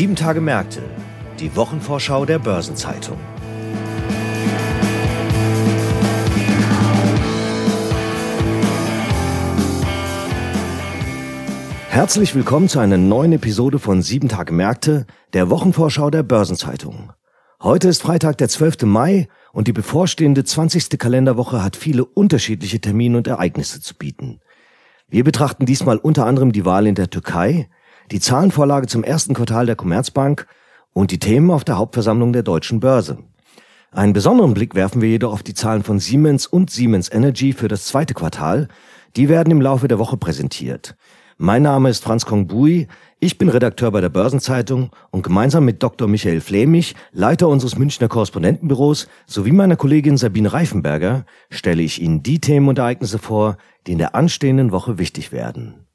Sieben Tage Märkte, die Wochenvorschau der Börsenzeitung. Herzlich willkommen zu einer neuen Episode von Sieben Tage Märkte, der Wochenvorschau der Börsenzeitung. Heute ist Freitag, der 12. Mai und die bevorstehende 20. Kalenderwoche hat viele unterschiedliche Termine und Ereignisse zu bieten. Wir betrachten diesmal unter anderem die Wahl in der Türkei, die Zahlenvorlage zum ersten Quartal der Commerzbank und die Themen auf der Hauptversammlung der deutschen Börse. Einen besonderen Blick werfen wir jedoch auf die Zahlen von Siemens und Siemens Energy für das zweite Quartal. Die werden im Laufe der Woche präsentiert. Mein Name ist Franz Kongbui, ich bin Redakteur bei der Börsenzeitung und gemeinsam mit Dr. Michael Flemich, Leiter unseres Münchner Korrespondentenbüros, sowie meiner Kollegin Sabine Reifenberger stelle ich Ihnen die Themen und Ereignisse vor, die in der anstehenden Woche wichtig werden.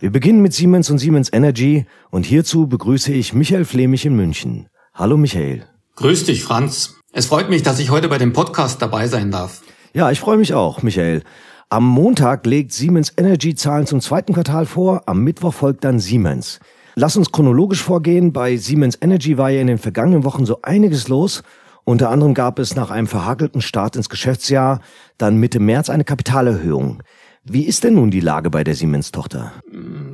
Wir beginnen mit Siemens und Siemens Energy und hierzu begrüße ich Michael Flemich in München. Hallo Michael. Grüß dich, Franz. Es freut mich, dass ich heute bei dem Podcast dabei sein darf. Ja, ich freue mich auch, Michael. Am Montag legt Siemens Energy Zahlen zum zweiten Quartal vor, am Mittwoch folgt dann Siemens. Lass uns chronologisch vorgehen. Bei Siemens Energy war ja in den vergangenen Wochen so einiges los. Unter anderem gab es nach einem verhagelten Start ins Geschäftsjahr dann Mitte März eine Kapitalerhöhung. Wie ist denn nun die Lage bei der Siemens-Tochter?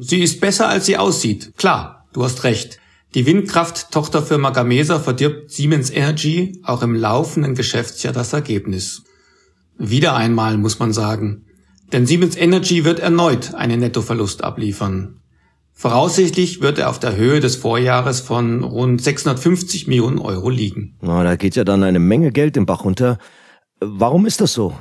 Sie ist besser, als sie aussieht. Klar, du hast recht. Die Windkraft-Tochterfirma Gamesa verdirbt Siemens Energy auch im laufenden Geschäftsjahr das Ergebnis. Wieder einmal muss man sagen. Denn Siemens Energy wird erneut einen Nettoverlust abliefern. Voraussichtlich wird er auf der Höhe des Vorjahres von rund 650 Millionen Euro liegen. Na, da geht ja dann eine Menge Geld im Bach runter. Warum ist das so?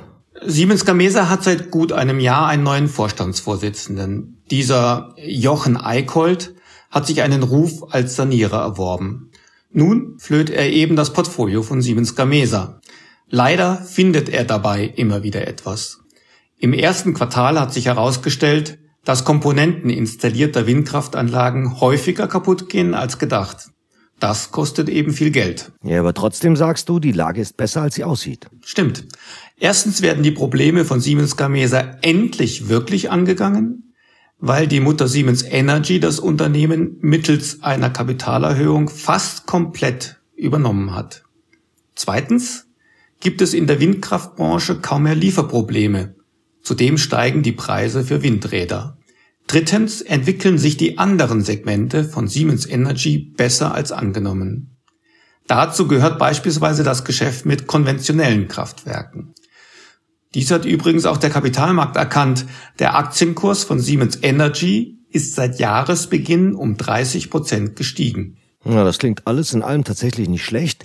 Siemens Gamesa hat seit gut einem Jahr einen neuen Vorstandsvorsitzenden. Dieser Jochen Eickholt hat sich einen Ruf als Sanierer erworben. Nun flöht er eben das Portfolio von Siemens Gamesa. Leider findet er dabei immer wieder etwas. Im ersten Quartal hat sich herausgestellt, dass Komponenten installierter Windkraftanlagen häufiger kaputt gehen als gedacht. Das kostet eben viel Geld. Ja, aber trotzdem sagst du, die Lage ist besser, als sie aussieht. Stimmt. Erstens werden die Probleme von Siemens Gamesa endlich wirklich angegangen, weil die Mutter Siemens Energy das Unternehmen mittels einer Kapitalerhöhung fast komplett übernommen hat. Zweitens gibt es in der Windkraftbranche kaum mehr Lieferprobleme. Zudem steigen die Preise für Windräder. Drittens entwickeln sich die anderen Segmente von Siemens Energy besser als angenommen. Dazu gehört beispielsweise das Geschäft mit konventionellen Kraftwerken. Dies hat übrigens auch der Kapitalmarkt erkannt. Der Aktienkurs von Siemens Energy ist seit Jahresbeginn um 30 Prozent gestiegen. Ja, das klingt alles in allem tatsächlich nicht schlecht.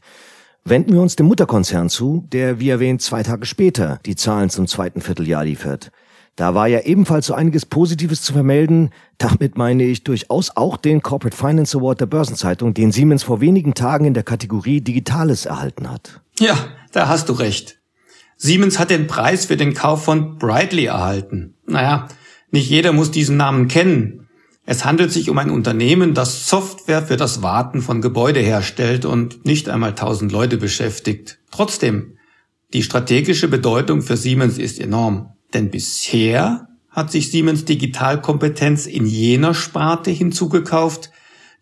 Wenden wir uns dem Mutterkonzern zu, der, wie erwähnt, zwei Tage später die Zahlen zum zweiten Vierteljahr liefert. Da war ja ebenfalls so einiges Positives zu vermelden. Damit meine ich durchaus auch den Corporate Finance Award der Börsenzeitung, den Siemens vor wenigen Tagen in der Kategorie Digitales erhalten hat. Ja, da hast du recht. Siemens hat den Preis für den Kauf von Brightly erhalten. Naja, nicht jeder muss diesen Namen kennen. Es handelt sich um ein Unternehmen, das Software für das Warten von Gebäude herstellt und nicht einmal tausend Leute beschäftigt. Trotzdem, die strategische Bedeutung für Siemens ist enorm. Denn bisher hat sich Siemens Digitalkompetenz in jener Sparte hinzugekauft,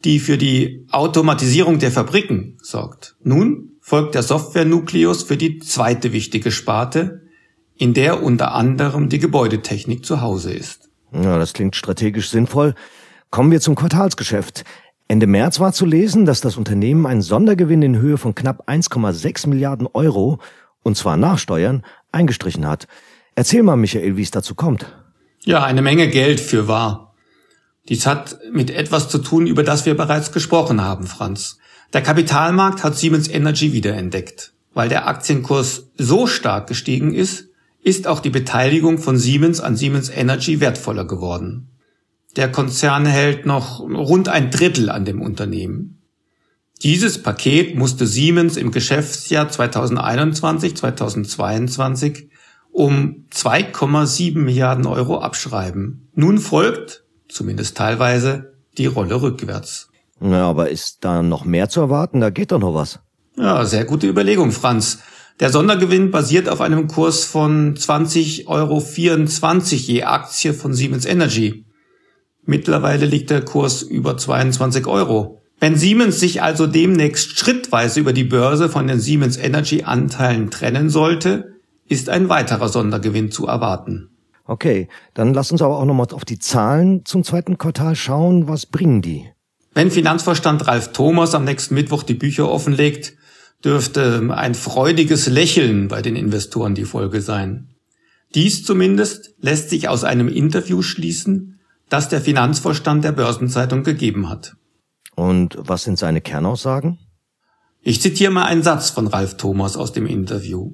die für die Automatisierung der Fabriken sorgt. Nun folgt der Software-Nukleus für die zweite wichtige Sparte, in der unter anderem die Gebäudetechnik zu Hause ist. Ja, das klingt strategisch sinnvoll. Kommen wir zum Quartalsgeschäft. Ende März war zu lesen, dass das Unternehmen einen Sondergewinn in Höhe von knapp 1,6 Milliarden Euro, und zwar nach Steuern, eingestrichen hat. Erzähl mal, Michael, wie es dazu kommt. Ja, eine Menge Geld für wahr. Dies hat mit etwas zu tun, über das wir bereits gesprochen haben, Franz. Der Kapitalmarkt hat Siemens Energy wiederentdeckt. Weil der Aktienkurs so stark gestiegen ist, ist auch die Beteiligung von Siemens an Siemens Energy wertvoller geworden. Der Konzern hält noch rund ein Drittel an dem Unternehmen. Dieses Paket musste Siemens im Geschäftsjahr 2021-2022 um 2,7 Milliarden Euro abschreiben. Nun folgt, zumindest teilweise, die Rolle rückwärts. Na, aber ist da noch mehr zu erwarten? Da geht doch noch was. Ja, sehr gute Überlegung, Franz. Der Sondergewinn basiert auf einem Kurs von 20,24 Euro je Aktie von Siemens Energy. Mittlerweile liegt der Kurs über 22 Euro. Wenn Siemens sich also demnächst schrittweise über die Börse von den Siemens Energy Anteilen trennen sollte, ist ein weiterer Sondergewinn zu erwarten. Okay, dann lass uns aber auch nochmal auf die Zahlen zum zweiten Quartal schauen. Was bringen die? Wenn Finanzvorstand Ralf Thomas am nächsten Mittwoch die Bücher offenlegt, dürfte ein freudiges Lächeln bei den Investoren die Folge sein. Dies zumindest lässt sich aus einem Interview schließen, das der Finanzvorstand der Börsenzeitung gegeben hat. Und was sind seine Kernaussagen? Ich zitiere mal einen Satz von Ralf Thomas aus dem Interview.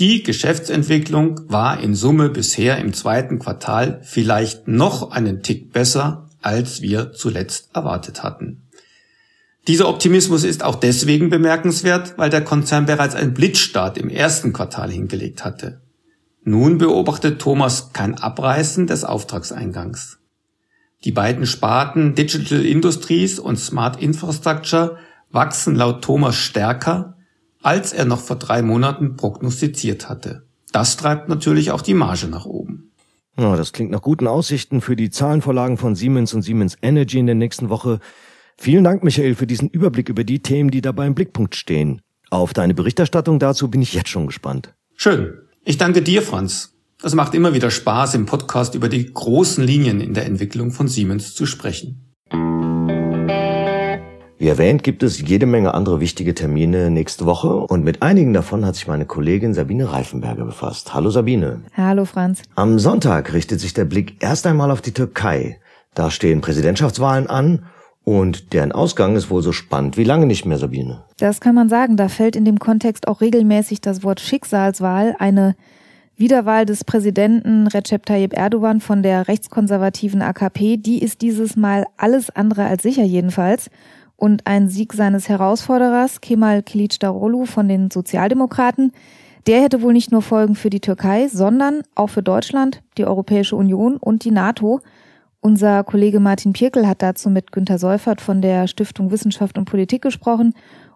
Die Geschäftsentwicklung war in Summe bisher im zweiten Quartal vielleicht noch einen Tick besser, als wir zuletzt erwartet hatten. Dieser Optimismus ist auch deswegen bemerkenswert, weil der Konzern bereits einen Blitzstart im ersten Quartal hingelegt hatte. Nun beobachtet Thomas kein Abreißen des Auftragseingangs. Die beiden Sparten Digital Industries und Smart Infrastructure wachsen laut Thomas stärker, als er noch vor drei Monaten prognostiziert hatte. Das treibt natürlich auch die Marge nach oben. Ja, das klingt nach guten Aussichten für die Zahlenvorlagen von Siemens und Siemens Energy in der nächsten Woche. Vielen Dank, Michael, für diesen Überblick über die Themen, die dabei im Blickpunkt stehen. Auf deine Berichterstattung dazu bin ich jetzt schon gespannt. Schön. Ich danke dir, Franz. Es macht immer wieder Spaß, im Podcast über die großen Linien in der Entwicklung von Siemens zu sprechen. Wie erwähnt, gibt es jede Menge andere wichtige Termine nächste Woche und mit einigen davon hat sich meine Kollegin Sabine Reifenberger befasst. Hallo Sabine. Hallo Franz. Am Sonntag richtet sich der Blick erst einmal auf die Türkei. Da stehen Präsidentschaftswahlen an und deren Ausgang ist wohl so spannend wie lange nicht mehr, Sabine. Das kann man sagen. Da fällt in dem Kontext auch regelmäßig das Wort Schicksalswahl, eine Wiederwahl des Präsidenten Recep Tayyip Erdogan von der rechtskonservativen AKP, die ist dieses Mal alles andere als sicher jedenfalls. Und ein Sieg seines Herausforderers Kemal Kılıçdaroğlu von den Sozialdemokraten, der hätte wohl nicht nur Folgen für die Türkei, sondern auch für Deutschland, die Europäische Union und die NATO. Unser Kollege Martin Pirkel hat dazu mit Günter Seufert von der Stiftung Wissenschaft und Politik gesprochen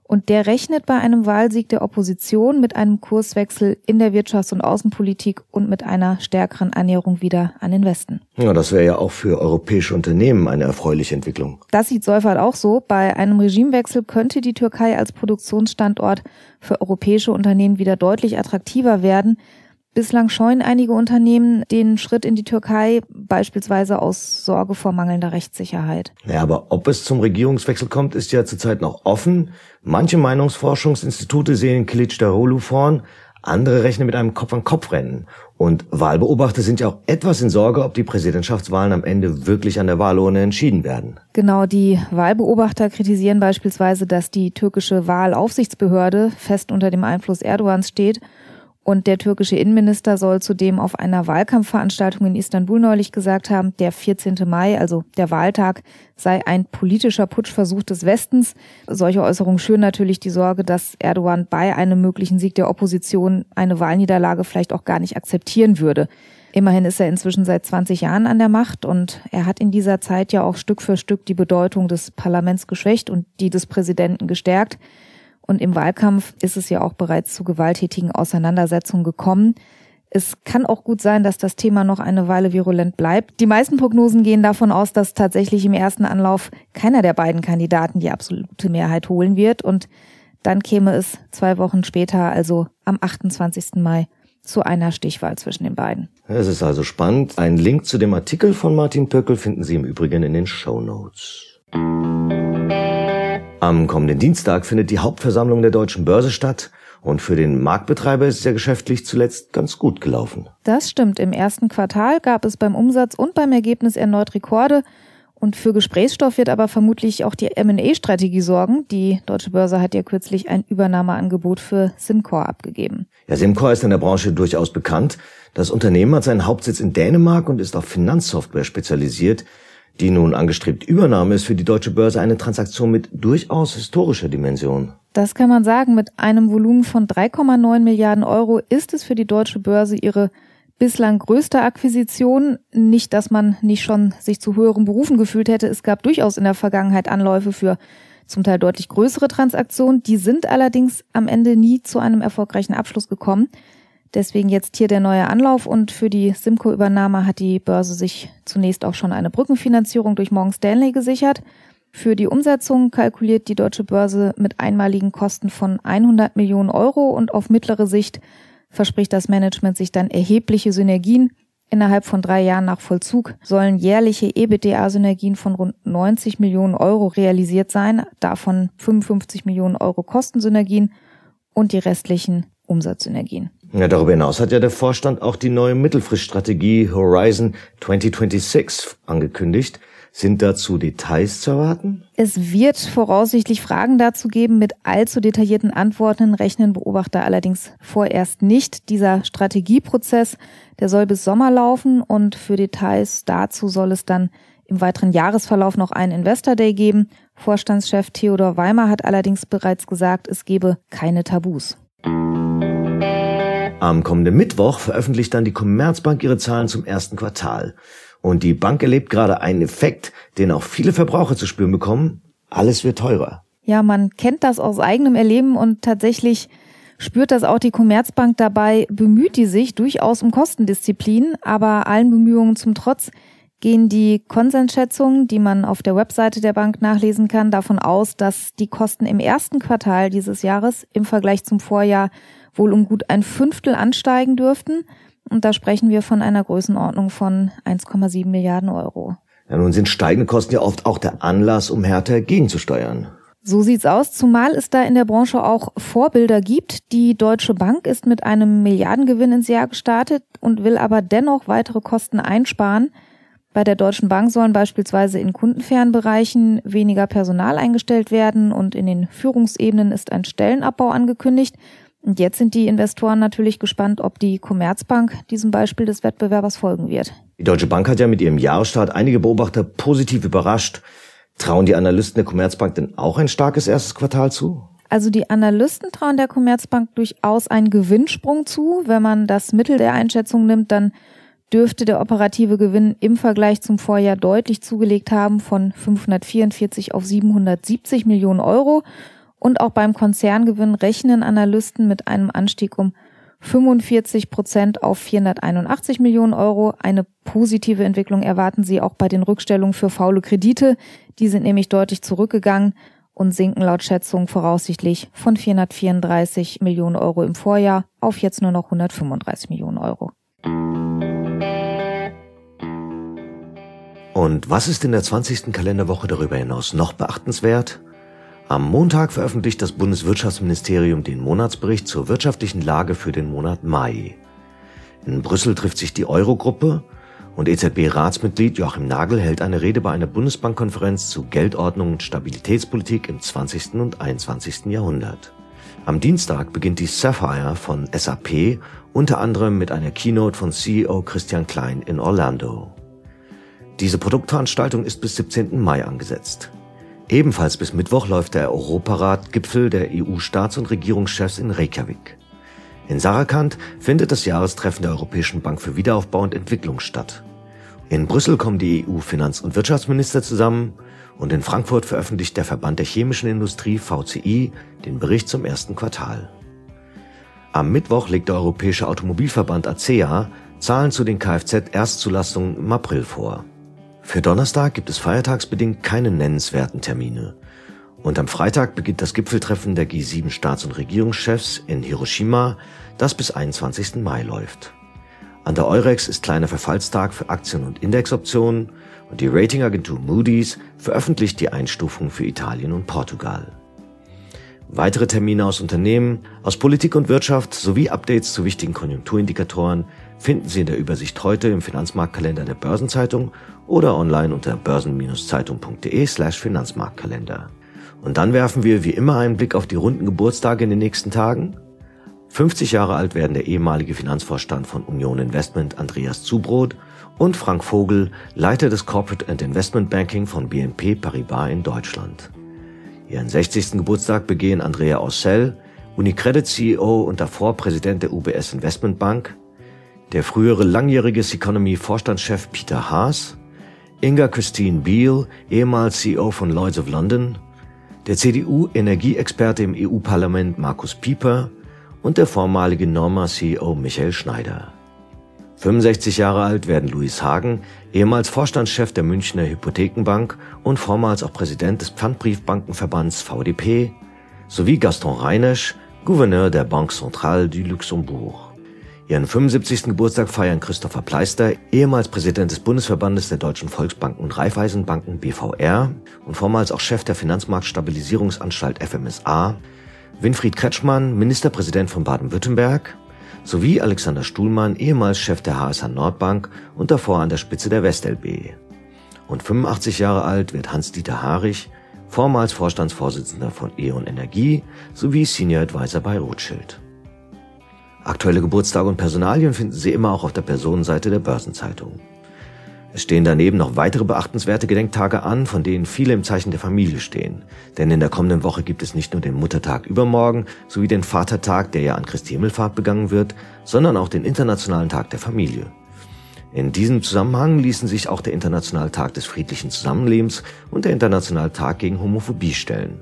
und der rechnet bei einem Wahlsieg der Opposition mit einem Kurswechsel in der Wirtschafts- und Außenpolitik und mit einer stärkeren Annäherung wieder an den Westen. Ja, das wäre ja auch für europäische Unternehmen eine erfreuliche Entwicklung. Das sieht Seufert auch so. Bei einem Regimewechsel könnte die Türkei als Produktionsstandort für europäische Unternehmen wieder deutlich attraktiver werden. Bislang scheuen einige Unternehmen den Schritt in die Türkei, beispielsweise aus Sorge vor mangelnder Rechtssicherheit. Ja, aber ob es zum Regierungswechsel kommt, ist ja zurzeit noch offen. Manche Meinungsforschungsinstitute sehen Kilic Darulu vorn, andere rechnen mit einem Kopf-an-Kopf-Rennen. Und Wahlbeobachter sind ja auch etwas in Sorge, ob die Präsidentschaftswahlen am Ende wirklich an der Wahlurne entschieden werden. Genau, die Wahlbeobachter kritisieren beispielsweise, dass die türkische Wahlaufsichtsbehörde fest unter dem Einfluss Erdogans steht und der türkische Innenminister soll zudem auf einer Wahlkampfveranstaltung in Istanbul neulich gesagt haben, der 14. Mai, also der Wahltag, sei ein politischer Putschversuch des Westens. Solche Äußerungen schüren natürlich die Sorge, dass Erdogan bei einem möglichen Sieg der Opposition eine Wahlniederlage vielleicht auch gar nicht akzeptieren würde. Immerhin ist er inzwischen seit 20 Jahren an der Macht und er hat in dieser Zeit ja auch Stück für Stück die Bedeutung des Parlaments geschwächt und die des Präsidenten gestärkt. Und im Wahlkampf ist es ja auch bereits zu gewalttätigen Auseinandersetzungen gekommen. Es kann auch gut sein, dass das Thema noch eine Weile virulent bleibt. Die meisten Prognosen gehen davon aus, dass tatsächlich im ersten Anlauf keiner der beiden Kandidaten die absolute Mehrheit holen wird. Und dann käme es zwei Wochen später, also am 28. Mai, zu einer Stichwahl zwischen den beiden. Es ist also spannend. Einen Link zu dem Artikel von Martin Pöckel finden Sie im Übrigen in den Show Notes. Am kommenden Dienstag findet die Hauptversammlung der deutschen Börse statt und für den Marktbetreiber ist es ja geschäftlich zuletzt ganz gut gelaufen. Das stimmt. Im ersten Quartal gab es beim Umsatz und beim Ergebnis erneut Rekorde. Und für Gesprächsstoff wird aber vermutlich auch die M&A-Strategie sorgen. Die Deutsche Börse hat ja kürzlich ein Übernahmeangebot für Simcor abgegeben. Ja, Simcor ist in der Branche durchaus bekannt. Das Unternehmen hat seinen Hauptsitz in Dänemark und ist auf Finanzsoftware spezialisiert. Die nun angestrebte Übernahme ist für die deutsche Börse eine Transaktion mit durchaus historischer Dimension. Das kann man sagen. Mit einem Volumen von 3,9 Milliarden Euro ist es für die deutsche Börse ihre bislang größte Akquisition. Nicht, dass man nicht schon sich zu höheren Berufen gefühlt hätte. Es gab durchaus in der Vergangenheit Anläufe für zum Teil deutlich größere Transaktionen. Die sind allerdings am Ende nie zu einem erfolgreichen Abschluss gekommen. Deswegen jetzt hier der neue Anlauf und für die Simco-Übernahme hat die Börse sich zunächst auch schon eine Brückenfinanzierung durch Morgan Stanley gesichert. Für die Umsetzung kalkuliert die Deutsche Börse mit einmaligen Kosten von 100 Millionen Euro und auf mittlere Sicht verspricht das Management sich dann erhebliche Synergien. Innerhalb von drei Jahren nach Vollzug sollen jährliche EBITDA-Synergien von rund 90 Millionen Euro realisiert sein, davon 55 Millionen Euro Kostensynergien und die restlichen Umsatzsynergien. Ja, darüber hinaus hat ja der Vorstand auch die neue Mittelfriststrategie Horizon 2026 angekündigt. Sind dazu Details zu erwarten? Es wird voraussichtlich Fragen dazu geben. Mit allzu detaillierten Antworten rechnen Beobachter allerdings vorerst nicht. Dieser Strategieprozess, der soll bis Sommer laufen und für Details dazu soll es dann im weiteren Jahresverlauf noch einen Investor Day geben. Vorstandschef Theodor Weimer hat allerdings bereits gesagt, es gebe keine Tabus. Am kommenden Mittwoch veröffentlicht dann die Commerzbank ihre Zahlen zum ersten Quartal. Und die Bank erlebt gerade einen Effekt, den auch viele Verbraucher zu spüren bekommen. Alles wird teurer. Ja, man kennt das aus eigenem Erleben und tatsächlich spürt das auch die Commerzbank dabei, bemüht die sich durchaus um Kostendisziplin, aber allen Bemühungen zum Trotz gehen die Konsensschätzungen, die man auf der Webseite der Bank nachlesen kann, davon aus, dass die Kosten im ersten Quartal dieses Jahres im Vergleich zum Vorjahr wohl um gut ein Fünftel ansteigen dürften. Und da sprechen wir von einer Größenordnung von 1,7 Milliarden Euro. Ja, nun sind steigende Kosten ja oft auch der Anlass, um härter gegenzusteuern. So sieht's aus, zumal es da in der Branche auch Vorbilder gibt. Die Deutsche Bank ist mit einem Milliardengewinn ins Jahr gestartet und will aber dennoch weitere Kosten einsparen. Bei der Deutschen Bank sollen beispielsweise in kundenfernen Bereichen weniger Personal eingestellt werden und in den Führungsebenen ist ein Stellenabbau angekündigt. Und jetzt sind die Investoren natürlich gespannt, ob die Commerzbank diesem Beispiel des Wettbewerbers folgen wird. Die Deutsche Bank hat ja mit ihrem Jahresstart einige Beobachter positiv überrascht. Trauen die Analysten der Commerzbank denn auch ein starkes erstes Quartal zu? Also die Analysten trauen der Commerzbank durchaus einen Gewinnsprung zu. Wenn man das Mittel der Einschätzung nimmt, dann dürfte der operative Gewinn im Vergleich zum Vorjahr deutlich zugelegt haben von 544 auf 770 Millionen Euro. Und auch beim Konzerngewinn rechnen Analysten mit einem Anstieg um 45 Prozent auf 481 Millionen Euro. Eine positive Entwicklung erwarten sie auch bei den Rückstellungen für faule Kredite. Die sind nämlich deutlich zurückgegangen und sinken laut Schätzung voraussichtlich von 434 Millionen Euro im Vorjahr auf jetzt nur noch 135 Millionen Euro. Und was ist in der 20. Kalenderwoche darüber hinaus noch beachtenswert? Am Montag veröffentlicht das Bundeswirtschaftsministerium den Monatsbericht zur wirtschaftlichen Lage für den Monat Mai. In Brüssel trifft sich die Eurogruppe und EZB-Ratsmitglied Joachim Nagel hält eine Rede bei einer Bundesbankkonferenz zu Geldordnung und Stabilitätspolitik im 20. und 21. Jahrhundert. Am Dienstag beginnt die Sapphire von SAP unter anderem mit einer Keynote von CEO Christian Klein in Orlando. Diese Produktveranstaltung ist bis 17. Mai angesetzt. Ebenfalls bis Mittwoch läuft der Europarat-Gipfel der EU-Staats- und Regierungschefs in Reykjavik. In Samarkand findet das Jahrestreffen der Europäischen Bank für Wiederaufbau und Entwicklung statt. In Brüssel kommen die EU-Finanz- und Wirtschaftsminister zusammen und in Frankfurt veröffentlicht der Verband der chemischen Industrie VCI den Bericht zum ersten Quartal. Am Mittwoch legt der Europäische Automobilverband ACEA Zahlen zu den Kfz-Erstzulassungen im April vor. Für Donnerstag gibt es feiertagsbedingt keine nennenswerten Termine. Und am Freitag beginnt das Gipfeltreffen der G7 Staats- und Regierungschefs in Hiroshima, das bis 21. Mai läuft. An der Eurex ist kleiner Verfallstag für Aktien- und Indexoptionen und die Ratingagentur Moody's veröffentlicht die Einstufung für Italien und Portugal. Weitere Termine aus Unternehmen, aus Politik und Wirtschaft sowie Updates zu wichtigen Konjunkturindikatoren finden Sie in der Übersicht heute im Finanzmarktkalender der Börsenzeitung oder online unter börsen-zeitung.de slash Finanzmarktkalender. Und dann werfen wir wie immer einen Blick auf die runden Geburtstage in den nächsten Tagen. 50 Jahre alt werden der ehemalige Finanzvorstand von Union Investment Andreas Zubrot und Frank Vogel, Leiter des Corporate and Investment Banking von BNP Paribas in Deutschland. Ihren 60. Geburtstag begehen Andrea Ossel, Unicredit CEO und davor Präsident der UBS Investment Bank, der frühere langjährige Economy Vorstandschef Peter Haas, Inga Christine Beale, ehemals CEO von Lloyds of London, der CDU-Energieexperte im EU-Parlament Markus Pieper und der vormalige Norma-CEO Michael Schneider. 65 Jahre alt werden Louis Hagen, ehemals Vorstandschef der Münchner Hypothekenbank und vormals auch Präsident des Pfandbriefbankenverbands VDP, sowie Gaston Reinesch, Gouverneur der Banque Centrale du Luxembourg. Ihren 75. Geburtstag feiern Christopher Pleister, ehemals Präsident des Bundesverbandes der Deutschen Volksbanken und Raiffeisenbanken BVR und vormals auch Chef der Finanzmarktstabilisierungsanstalt FMSA, Winfried Kretschmann, Ministerpräsident von Baden-Württemberg, sowie Alexander Stuhlmann, ehemals Chef der HSH Nordbank und davor an der Spitze der WestLB. Und 85 Jahre alt wird Hans-Dieter Harich, vormals Vorstandsvorsitzender von E.ON Energie sowie Senior Advisor bei Rothschild. Aktuelle Geburtstage und Personalien finden Sie immer auch auf der Personenseite der Börsenzeitung. Es stehen daneben noch weitere beachtenswerte Gedenktage an, von denen viele im Zeichen der Familie stehen. Denn in der kommenden Woche gibt es nicht nur den Muttertag übermorgen sowie den Vatertag, der ja an Christi Himmelfahrt begangen wird, sondern auch den Internationalen Tag der Familie. In diesem Zusammenhang ließen sich auch der Internationale Tag des friedlichen Zusammenlebens und der Internationale Tag gegen Homophobie stellen.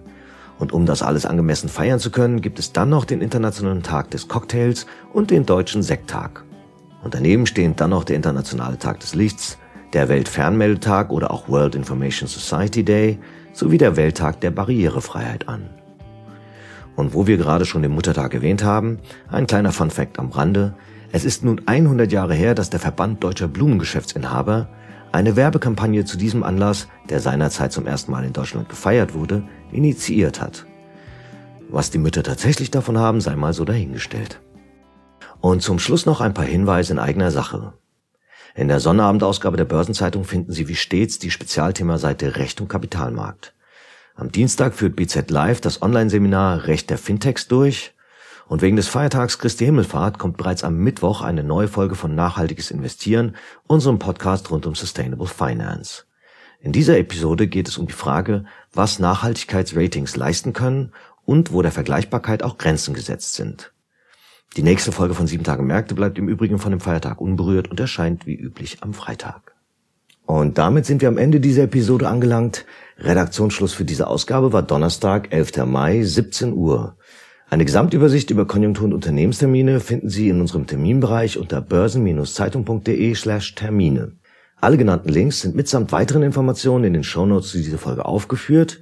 Und um das alles angemessen feiern zu können, gibt es dann noch den Internationalen Tag des Cocktails und den Deutschen Sekttag. Und daneben stehen dann noch der Internationale Tag des Lichts, der Weltfernmeldetag oder auch World Information Society Day sowie der Welttag der Barrierefreiheit an. Und wo wir gerade schon den Muttertag erwähnt haben, ein kleiner Fun Fact am Rande. Es ist nun 100 Jahre her, dass der Verband deutscher Blumengeschäftsinhaber eine Werbekampagne zu diesem Anlass, der seinerzeit zum ersten Mal in Deutschland gefeiert wurde, initiiert hat. Was die Mütter tatsächlich davon haben, sei mal so dahingestellt. Und zum Schluss noch ein paar Hinweise in eigener Sache. In der Sonnabendausgabe der Börsenzeitung finden Sie wie stets die Spezialthemaseite Recht und Kapitalmarkt. Am Dienstag führt BZ Live das Online-Seminar Recht der Fintechs durch und wegen des Feiertags Christi Himmelfahrt kommt bereits am Mittwoch eine neue Folge von Nachhaltiges Investieren, unserem Podcast rund um Sustainable Finance. In dieser Episode geht es um die Frage, was Nachhaltigkeitsratings leisten können und wo der Vergleichbarkeit auch Grenzen gesetzt sind. Die nächste Folge von Sieben Tage Märkte bleibt im Übrigen von dem Feiertag unberührt und erscheint wie üblich am Freitag. Und damit sind wir am Ende dieser Episode angelangt. Redaktionsschluss für diese Ausgabe war Donnerstag, 11. Mai, 17 Uhr. Eine Gesamtübersicht über Konjunktur- und Unternehmenstermine finden Sie in unserem Terminbereich unter börsen-zeitung.de slash Termine. Alle genannten Links sind mitsamt weiteren Informationen in den Shownotes zu dieser Folge aufgeführt.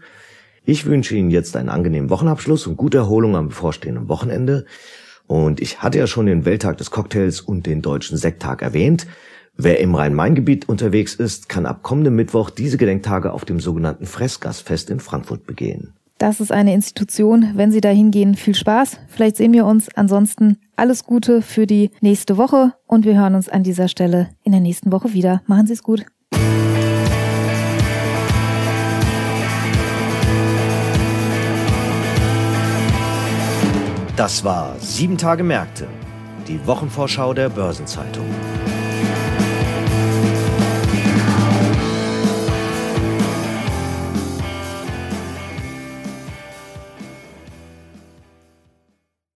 Ich wünsche Ihnen jetzt einen angenehmen Wochenabschluss und gute Erholung am bevorstehenden Wochenende. Und ich hatte ja schon den Welttag des Cocktails und den deutschen Sekttag erwähnt. Wer im Rhein-Main-Gebiet unterwegs ist, kann ab kommendem Mittwoch diese Gedenktage auf dem sogenannten Fressgasfest in Frankfurt begehen. Das ist eine Institution. Wenn Sie da hingehen, viel Spaß. Vielleicht sehen wir uns. Ansonsten alles Gute für die nächste Woche und wir hören uns an dieser Stelle in der nächsten Woche wieder. Machen Sie es gut. Das war Sieben Tage Märkte, die Wochenvorschau der Börsenzeitung.